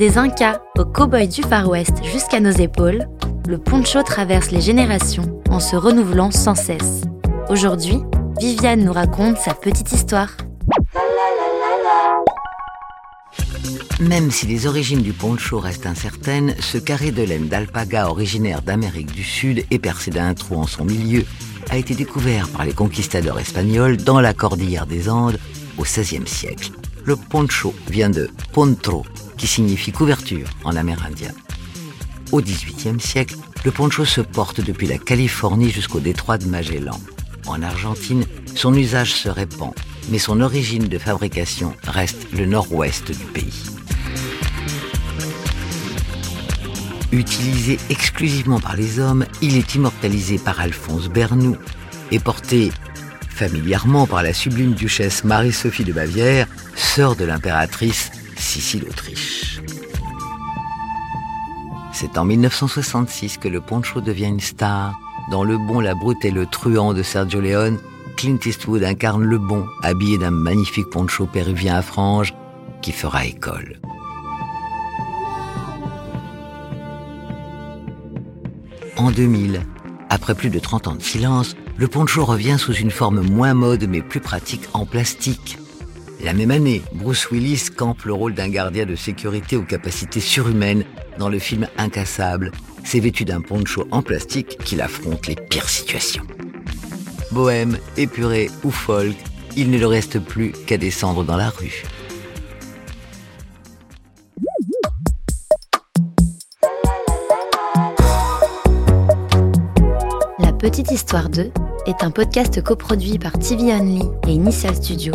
Des Incas aux cow-boys du Far West jusqu'à nos épaules, le poncho traverse les générations en se renouvelant sans cesse. Aujourd'hui, Viviane nous raconte sa petite histoire. Même si les origines du poncho restent incertaines, ce carré de laine d'alpaga originaire d'Amérique du Sud et percé d'un trou en son milieu a été découvert par les conquistadors espagnols dans la cordillère des Andes au XVIe siècle. Le poncho vient de pontro, qui signifie couverture en amérindien. Au XVIIIe siècle, le poncho se porte depuis la Californie jusqu'au détroit de Magellan. En Argentine, son usage se répand, mais son origine de fabrication reste le nord-ouest du pays. Utilisé exclusivement par les hommes, il est immortalisé par Alphonse Bernoux et porté familièrement par la sublime duchesse Marie-Sophie de Bavière, sœur de l'impératrice Sicile d'Autriche. C'est en 1966 que le poncho devient une star. Dans Le Bon, la Brute et le Truand de Sergio Leone, Clint Eastwood incarne le bon, habillé d'un magnifique poncho péruvien à franges qui fera école. En 2000, après plus de 30 ans de silence, le poncho revient sous une forme moins mode mais plus pratique en plastique. La même année, Bruce Willis campe le rôle d'un gardien de sécurité aux capacités surhumaines dans le film Incassable. C'est vêtu d'un poncho en plastique qu'il affronte les pires situations. Bohème, épuré ou folk, il ne le reste plus qu'à descendre dans la rue. La Petite Histoire 2 est un podcast coproduit par TV Only et Initial Studio,